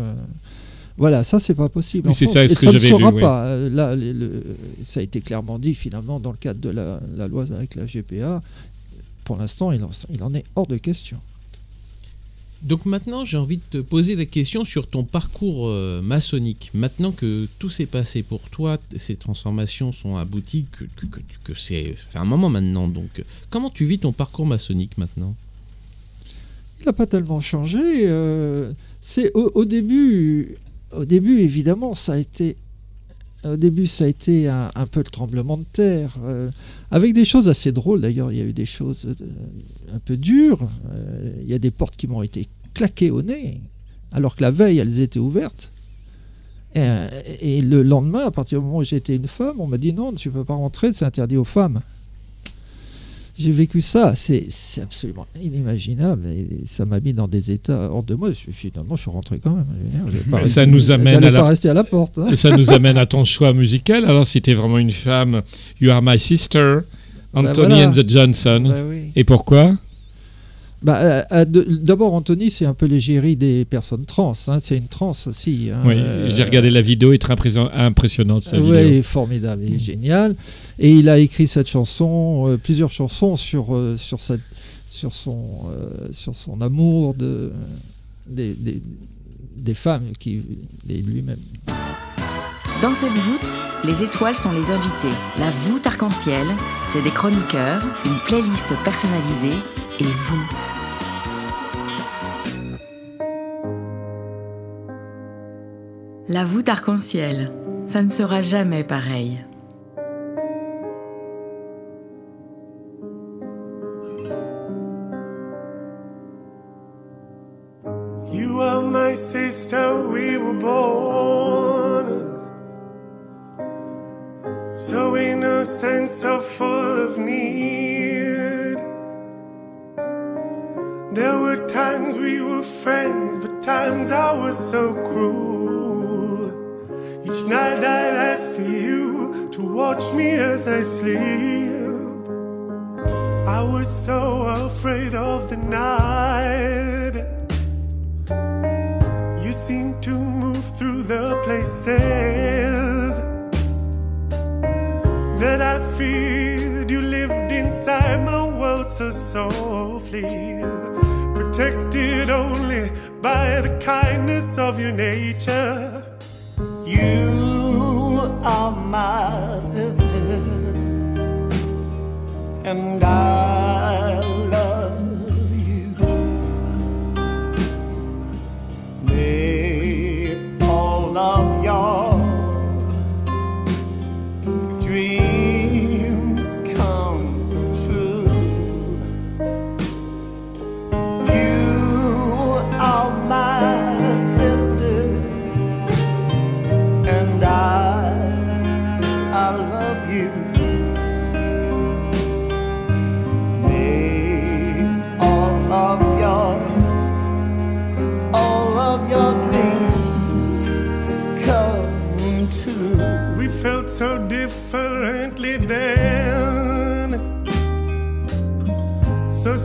Voilà, ça c'est pas possible. Oui, c'est ça, Et ce que ça ne sera pas. Là, le- le- ça a été clairement dit finalement dans le cadre de la, la loi avec la GPA. Pour l'instant, il en est hors de question. Donc maintenant, j'ai envie de te poser la question sur ton parcours euh, maçonnique. Maintenant que tout s'est passé pour toi, ces transformations sont abouties, que, c'est un moment maintenant. Donc, comment tu vis ton parcours maçonnique maintenant? Il n'a pas tellement changé. euh, c'est au début, au début évidemment, ça a été, au début ça a été un, peu le tremblement de terre, euh, avec des choses assez drôles. D'ailleurs, il y a eu des choses euh, un peu dures. euh, il y a des portes qui m'ont été claquées au nez, alors que la veille elles étaient ouvertes. Et, euh, et le lendemain, à partir du moment où j'étais une femme, on m'a dit non, tu ne peux pas rentrer, c'est interdit aux femmes. J'ai vécu ça, c'est absolument inimaginable et ça m'a mis dans des états hors de moi. Je- Finalement, je suis rentré quand même. Pas Mais ça nous amène à la- pas rester à la porte. hein. Et ça nous amène à ton choix musical. Alors, si t'es vraiment une femme, You Are My Sister, Anthony Bah voilà. and the Johnson. Oui. Et pourquoi? Bah, euh, euh, D'abord, Anthony, c'est un peu l'égérie des personnes trans. hein, C'est une trans aussi. hein, Oui, j'ai regardé la vidéo, est très impressionnante, Oui, vidéo. formidable et génial. Et il a écrit cette chanson, euh, plusieurs chansons sur, euh, sur, cette, sur, son, euh, sur son amour de, des, des, des femmes qui, et lui-même. Dans cette voûte, les étoiles sont les invités. La voûte arc-en-ciel, c'est des chroniqueurs, une playlist personnalisée et vous. La voûte arc-en-ciel, ça ne sera jamais pareil.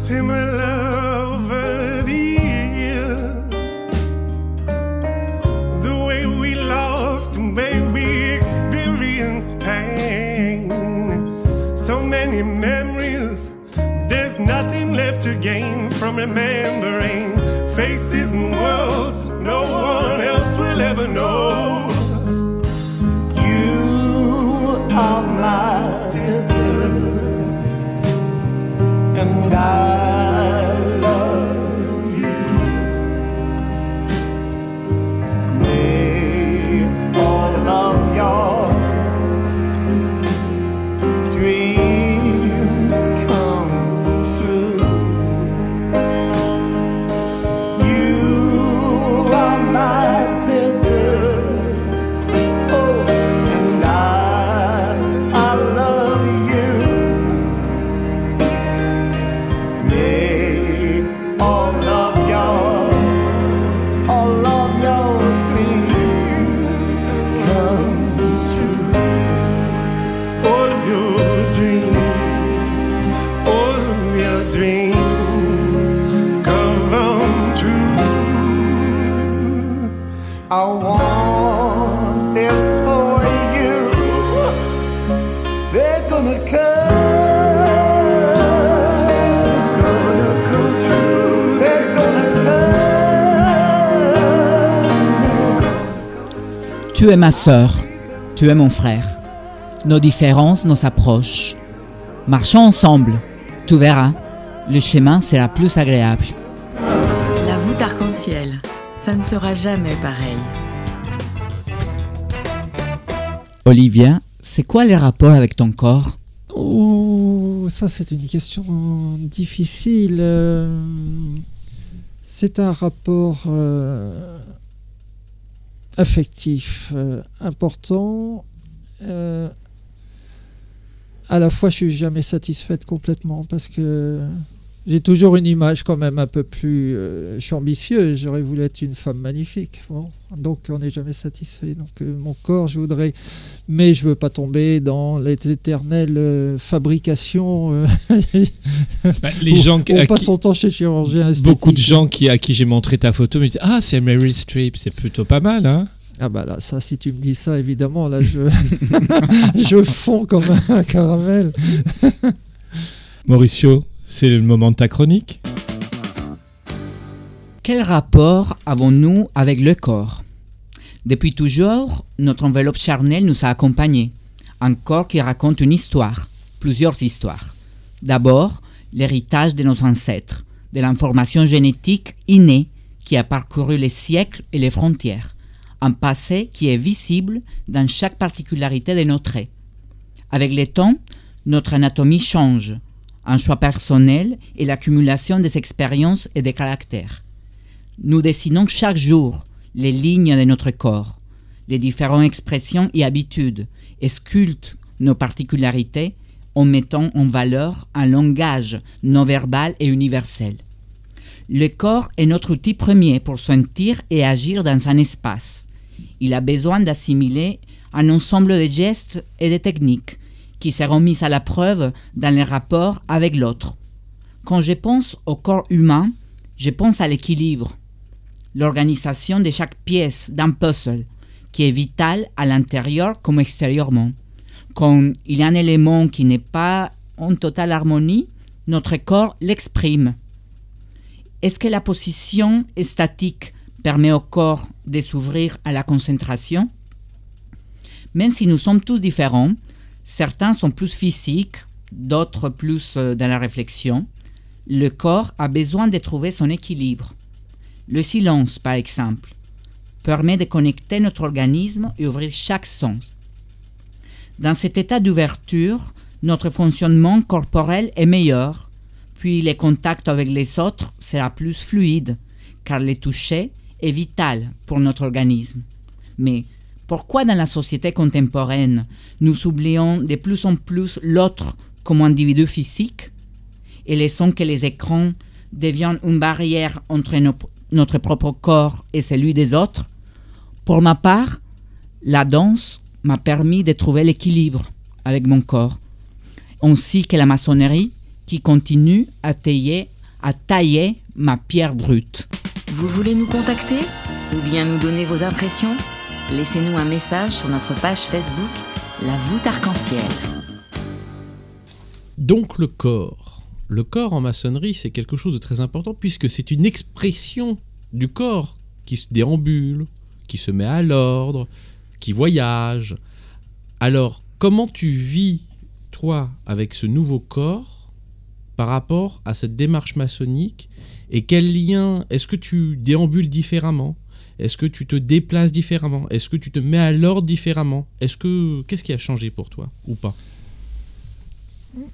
Similar over the years. The way we loved, the way we experienced pain. So many memories, there's nothing left to gain from remembering faces and worlds no one else will ever know. Tu es ma sœur, tu es mon frère. Nos différences nous approchent. Marchons ensemble. Tu verras, le chemin sera plus agréable. La voûte arc-en-ciel, ça ne sera jamais pareil. Olivia, c'est quoi le rapport avec ton corps? Oh, ça c'est une question difficile. Euh, C'est un rapport euh, affectif euh, important. Euh, à la fois, je suis jamais satisfaite complètement parce que j'ai toujours une image quand même un peu plus. euh, je suis ambitieux, j'aurais voulu être une femme magnifique. Bon, donc on n'est jamais satisfait. Donc euh, mon corps, je voudrais. Mais je veux pas tomber dans les éternelles euh, fabrications. euh, Bah, les où gens qui- on à passe qui- son temps chez le chirurgien esthétique. Beaucoup de gens qui, à qui j'ai montré ta photo me disent Ah, c'est Meryl Streep, c'est plutôt pas mal, hein Ah bah là, ça, si tu me dis ça, évidemment, là, je, je fonds comme un caramel. Mauricio, c'est le moment de ta chronique Quel rapport avons-nous avec le corps? Depuis toujours, notre enveloppe charnelle nous a accompagnés. Un corps qui raconte une histoire, plusieurs histoires. D'abord, l'héritage de nos ancêtres, de l'information génétique innée qui a parcouru les siècles et les frontières. Un passé qui est visible dans chaque particularité de nos traits. Avec le temps, notre anatomie change, un choix personnel et l'accumulation des expériences et des caractères. Nous dessinons chaque jour les lignes de notre corps, les différentes expressions et habitudes, et sculptent nos particularités en mettant en valeur un langage non verbal et universel. Le corps est notre outil premier pour sentir et agir dans un espace. Il a besoin d'assimiler un ensemble de gestes et de techniques qui seront mises à la preuve dans les rapports avec l'autre. Quand je pense au corps humain, je pense à l'équilibre, l'organisation de chaque pièce d'un puzzle qui est vital à l'intérieur comme extérieurement. Quand il y a un élément qui n'est pas en totale harmonie, notre corps l'exprime. Est-ce que la position statique permet au corps de s'ouvrir à la concentration? Même si nous sommes tous différents, certains sont plus physiques, d'autres plus euh, dans la réflexion, le corps a besoin de trouver son équilibre. Le silence, par exemple, permet de connecter notre organisme et ouvrir chaque sens. Dans cet état d'ouverture, notre fonctionnement corporel est meilleur, puis le contact avec les autres sera plus fluide, car le toucher est vital pour notre organisme. Mais pourquoi dans la société contemporaine, nous oublions de plus en plus l'autre comme individu physique et laissons que les écrans deviennent une barrière entre notre propre corps et celui des autres? Pour ma part, la danse m'a permis de trouver l'équilibre avec mon corps, ainsi que la maçonnerie qui continue à tailler, à tailler ma pierre brute. Vous voulez nous contacter ou bien nous donner vos impressions? Laissez-nous un message sur notre page Facebook La voûte arc-en-ciel. Donc le corps. Le corps en maçonnerie, c'est quelque chose de très important puisque c'est une expression du corps qui se déambule, qui se met à l'ordre, qui voyage. Alors, comment tu vis, toi, avec ce nouveau corps par rapport à cette démarche maçonnique Et quel lien Est-ce que tu déambules différemment? Est-ce que tu te déplaces différemment? Est-ce que tu te mets à l'ordre différemment? Est-ce que qu'est-ce qui a changé pour toi ou pas?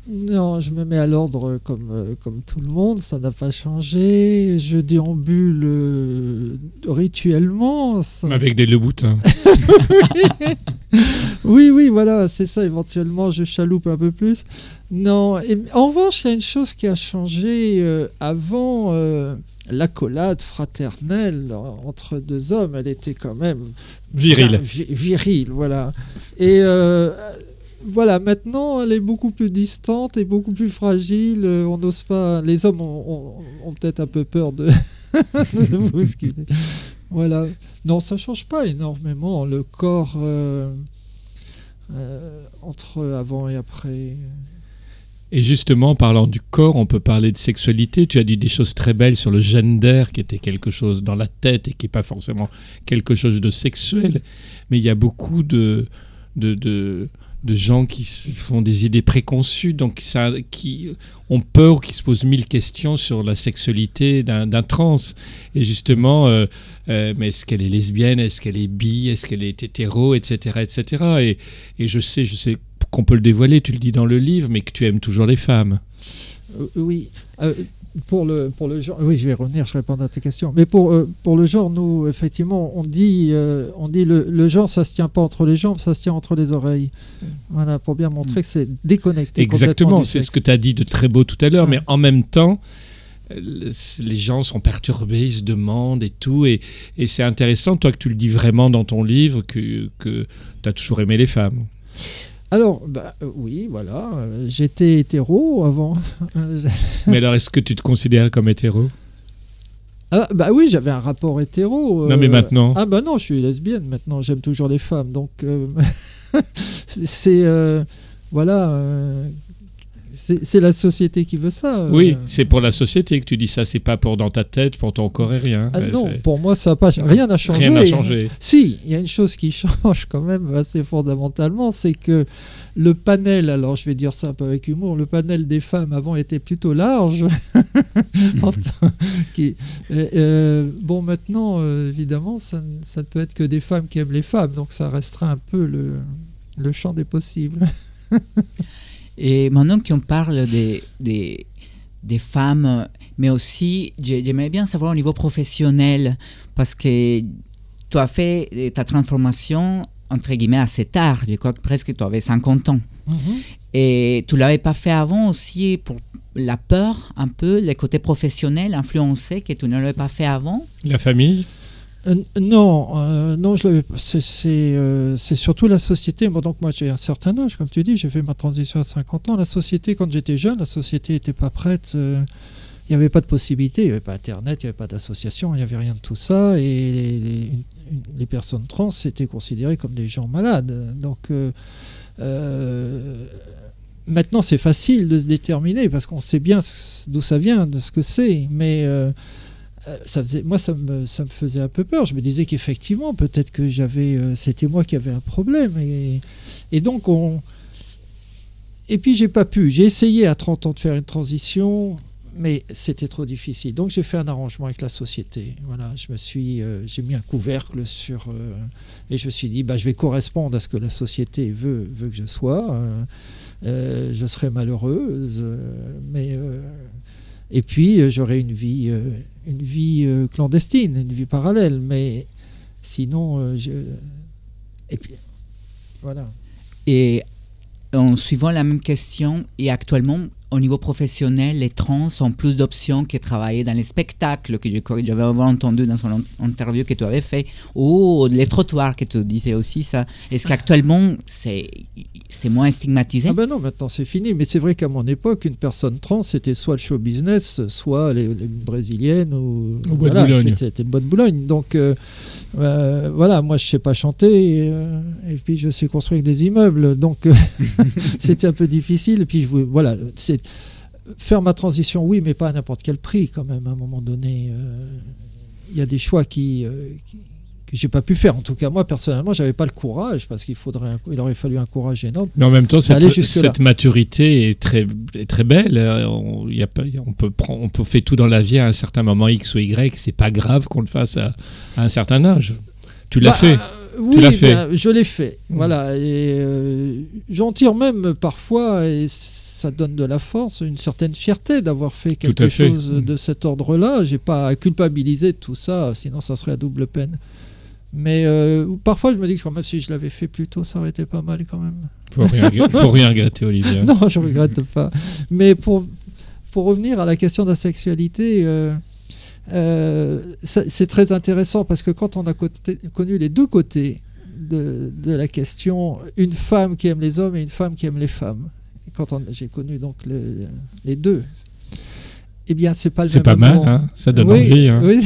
Non, je me mets à l'ordre comme, euh, comme tout le monde, ça n'a pas changé. Je déambule euh, rituellement. ça- Avec des leboutins. oui, oui, voilà, c'est ça. Éventuellement, je chaloupe un peu plus. Non, et, en revanche, il y a une chose qui a changé. euh, avant, euh, l'accolade fraternelle entre deux hommes, elle était quand même Viril. vi- virile, voilà. Et euh, voilà, maintenant, elle est beaucoup plus distante et beaucoup plus fragile. Euh, On n'ose pas. Les hommes ont, peut-être un peu peur de, de bousculer. Voilà. Non, ça change pas énormément. Le corps euh, euh, entre avant et après. Et justement, en parlant du corps, on peut parler de sexualité. Tu as dit des choses très belles sur le gender, qui était quelque chose dans la tête et qui n'est pas forcément quelque chose de sexuel. Mais il y a beaucoup de, de, de, de gens qui font des idées préconçues, donc qui ont peur, qui se posent mille questions sur la sexualité d'un trans. Et justement, euh, euh, mais est-ce qu'elle est lesbienne Est-ce qu'elle est bi Est-ce qu'elle est hétéro Etc. etc. Et, je sais, je sais qu'on peut le dévoiler, tu le dis dans le livre, mais que tu aimes toujours les femmes. Euh, oui. Pour le pour le genre, oui, je vais revenir, je réponds à tes questions. Mais pour euh, pour le genre, nous effectivement, on dit euh, on dit le, le genre, ça se tient pas entre les jambes, ça se tient entre les oreilles. Voilà, pour bien montrer que c'est déconnecté. Exactement, c'est ce que tu as dit de très beau tout à l'heure, Ouais. mais en même temps, le- les gens sont perturbés, ils se demandent et tout, et, et c'est intéressant, toi que tu le dis vraiment dans ton livre, que, que tu as toujours aimé les femmes. Alors, bah, euh, oui, voilà, euh, j'étais hétéro avant. mais alors, est-ce que tu te considères comme hétéro? Ah, bah oui, j'avais un rapport hétéro. Non, mais euh, maintenant Ah bah non, je suis lesbienne maintenant, j'aime toujours les femmes. Donc, euh, c'est- euh, voilà, euh, c'est la société qui veut ça. euh. Oui, c'est pour la société que tu dis ça, c'est pas pour dans ta tête, pour ton corps aérien. Ah Euh, non, pour moi, ça n'a pas... Rien n'a changé. Rien n'a changé. Si, il y a une chose qui change quand même assez fondamentalement, c'est que le panel, alors je vais dire ça un peu avec humour, le panel des femmes avant était plutôt large. Qui- euh, euh, bon, maintenant, évidemment, ça, ne- ça ne peut être que des femmes qui aiment les femmes, donc ça restera un peu le, le champ des possibles. Et maintenant qu'on parle des, des, des femmes, mais aussi, j'ai- j'aimerais bien savoir au niveau professionnel, parce que tu as fait euh, ta transformation, entre guillemets, assez tard. Je crois que presque tu avais 50 ans. Et tu l'avais pas fait avant aussi pour la peur, un peu, le côté professionnel influencé que tu ne l'avais pas fait avant? La famille Euh, non, euh, non, euh, c'est surtout la société. Donc moi j'ai un certain âge, comme tu dis, j'ai fait ma transition à 50 ans. La société, quand j'étais jeune, la société n'était pas prête. Il n'y avait pas de possibilité, il n'y avait pas Internet, il n'y avait pas d'association, il n'y avait rien de tout ça. Et les, les- personnes trans étaient considérées comme des gens malades. Donc maintenant c'est facile de se déterminer parce qu'on sait bien d'où ça vient, de ce que c'est. Mais faisait, moi, ça me, ça me faisait un peu peur. Je me disais qu'effectivement, peut-être que j'avais, euh, c'était moi qui avais un problème. Et, et donc, on. Et puis, j'ai pas pu. J'ai essayé à 30 ans de faire une transition, mais c'était trop difficile. Donc, j'ai fait un arrangement avec la société. Voilà, je me suis, euh, j'ai mis un couvercle sur, euh, et je me suis dit, bah, je vais correspondre à ce que la société veut, veut que je sois. Euh, euh, je serai malheureuse, euh, mais euh, et puis euh, j'aurai une vie, euh, une vie euh, clandestine, une vie parallèle. Mais sinon, euh, je... et puis voilà. Et en suivant la même question, et actuellement, au niveau professionnel, les trans ont plus d'options que travailler dans les spectacles, que j'avais entendu dans son interview que tu avais fait, ou les trottoirs que tu disais aussi ça. Est-ce qu'actuellement, c'est c'est moins stigmatisé? Ah ben non, maintenant c'est fini. Mais c'est vrai qu'à mon époque, une personne trans, c'était soit le show business, soit les, les brésiliennes ou Au Bois de voilà, Boulogne. c'était- bois de Boulogne. Donc euh, euh, voilà, moi je sais pas chanter et, euh, et puis je sais construire des immeubles. Donc euh, c'était un peu difficile. Et puis je voilà, c'est faire ma transition, oui, mais pas à n'importe quel prix quand même. À un moment donné, euh, il y a des choix qui, euh, qui- que j'ai pas pu faire. En tout cas, moi personnellement, j'avais pas le courage parce qu'il faudrait, un- il aurait fallu un courage énorme. Mais en même temps, cette, maturité est très, est très belle. Euh, On, y a pas, on, peut prendre, on peut faire tout dans la vie à un certain moment X ou Y. C'est pas grave qu'on le fasse à, à un certain âge. Tu l'as Bah, fait. euh, oui, tu l'as fait. ben, je l'ai fait. Voilà. Et euh, j'en tire même parfois, et ça donne de la force, une certaine fierté d'avoir fait quelque fait. chose de cet ordre-là. J'ai pas à culpabiliser de tout ça, sinon ça serait à double peine. Mais euh, parfois, je me dis que même si je l'avais fait plus tôt, ça aurait été pas mal quand même. Faut rien, faut rien regretter, Olivia. non, je regrette pas. Mais pour, pour revenir à la question de la sexualité, euh, euh, c'est très intéressant parce que quand on a côté- connu les deux côtés de, de la question, une femme qui aime les hommes et une femme qui aime les femmes, quand j'ai connu donc le- les deux, eh bien, c'est pas le C'est même pas mal, amour. hein ça donne Oui, envie. hein. Oui,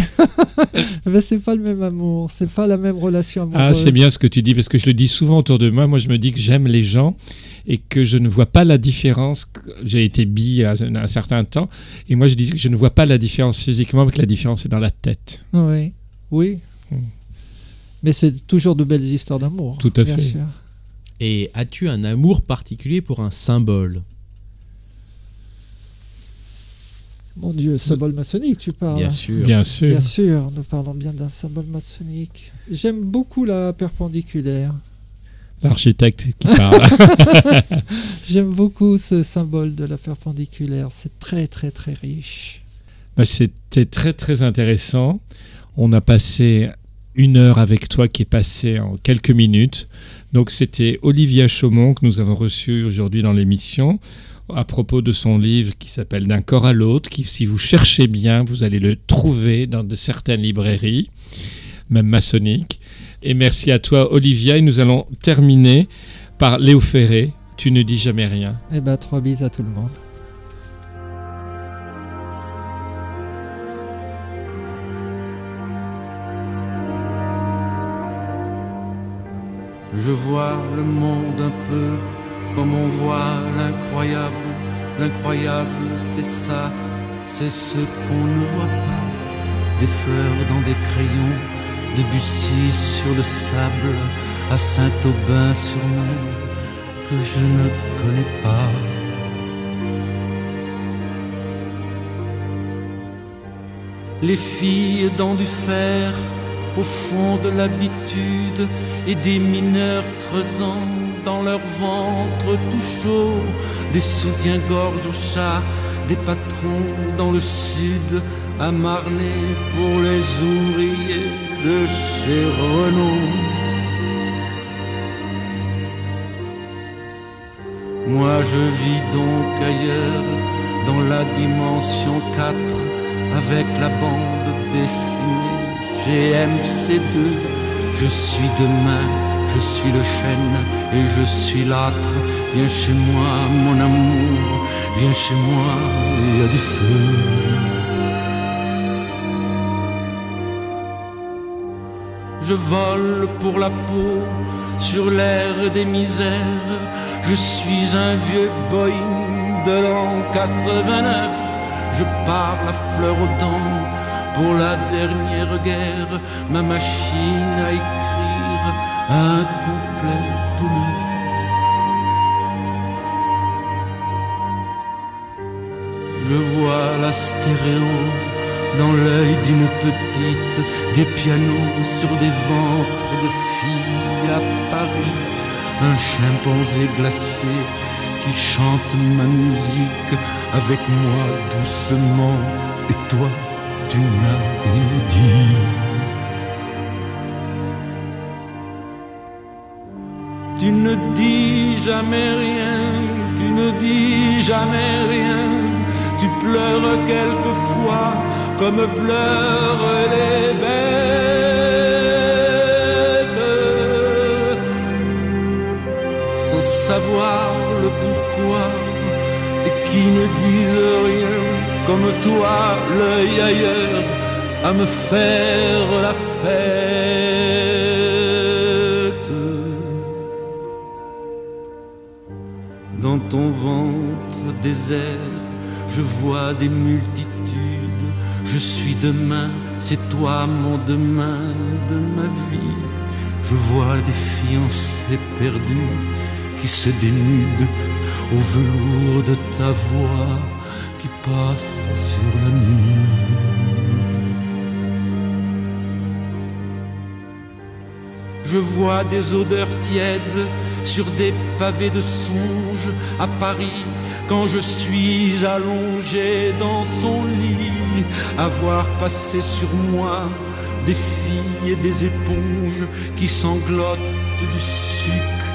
mais c'est pas le même amour, c'est pas la même relation amoureuse. Ah, c'est bien ce que tu dis, parce que je le dis souvent autour de moi. Moi, je me dis que j'aime les gens et que je ne vois pas la différence. J'ai été bi à un, un certain temps, et moi, je dis que je ne vois pas la différence physiquement, mais que la différence est dans la tête. Oui, oui. Hmm. Mais c'est toujours de belles histoires d'amour. Tout à bien fait. sûr. Et as-tu un amour particulier pour un symbole Mon Dieu, symbole maçonnique, tu parles. Bien sûr. Bien sûr. Bien sûr, nous parlons bien d'un symbole maçonnique. J'aime beaucoup la perpendiculaire. L'architecte qui parle. J'aime beaucoup ce symbole de la perpendiculaire. C'est très, très, très riche. Bah, C'était très très intéressant. On a passé une heure avec toi qui est passée en quelques minutes. Donc c'était Olivia Chaumont que nous avons reçu aujourd'hui dans l'émission à propos de son livre qui s'appelle D'un corps à l'autre, qui si vous cherchez bien, vous allez le trouver dans de certaines librairies, même maçonniques. Et merci à toi Olivia et nous allons terminer par Léo Ferré, Tu ne dis jamais rien. Eh ben, trois bises à tout le monde. Je vois le monde un peu comme on voit l'incroyable. L'incroyable, c'est ça, c'est ce qu'on ne voit pas. Des fleurs dans des crayons, de Bussy sur le sable, à Saint-Aubin-sur-Mer, que je ne connais pas. Les filles dans du fer, au fond de l'habitude, et des mineurs creusant dans leur ventre tout chaud, des soutiens-gorge au chat, des patrons dans le sud, à Marnay pour les ouvriers de chez Renault. Moi je vis donc ailleurs, dans la dimension 4, avec la bande dessinée GMC2. Je suis demain, je suis le chêne et je suis l'âtre. Viens chez moi, mon amour, viens chez moi, il y a du feu. Je vole pour la peau sur l'air des misères. Je suis un vieux Boeing de l'an 89. Je parle à fleur aux dents pour la dernière guerre. Ma machine à écrire un couplet tout neuf. Je vois la stéréo dans l'œil d'une petite, des pianos sur des ventres de filles à Paris, un chimpanzé glacé qui chante ma musique avec moi doucement, et toi? Tu rien dit. Tu ne dis jamais rien, tu ne dis jamais rien. Tu pleures quelquefois comme pleurent les bêtes, sans savoir le pourquoi, et qui ne disent rien comme toi, l'œil ailleurs, à me faire la fête. Dans ton ventre désert, je vois des multitudes. Je suis demain, c'est toi mon demain de ma vie. Je vois des fiancés perdus qui se dénudent au velours de ta voix sur la nuit. Je vois des odeurs tièdes sur des pavés de songe à Paris quand je suis allongé dans son lit, à voir passer sur moi des filles et des éponges qui sanglotent du sucre,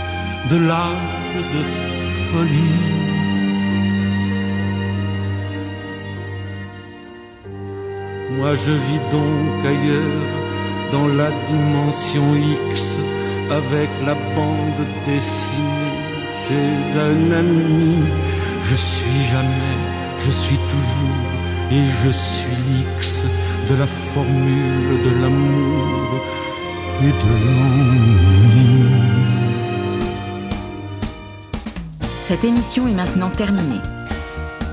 de l'âge de folie. Moi je vis donc ailleurs, dans la dimension X, avec la bande dessinée chez un ami. Je suis jamais, je suis toujours, et je suis l'X de la formule de l'amour et de l'ennui. Cette émission est maintenant terminée.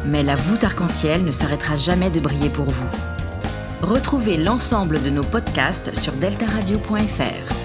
Mais la voûte arc-en-ciel ne s'arrêtera jamais de briller pour vous. Retrouvez l'ensemble de nos podcasts sur deltaradio.fr.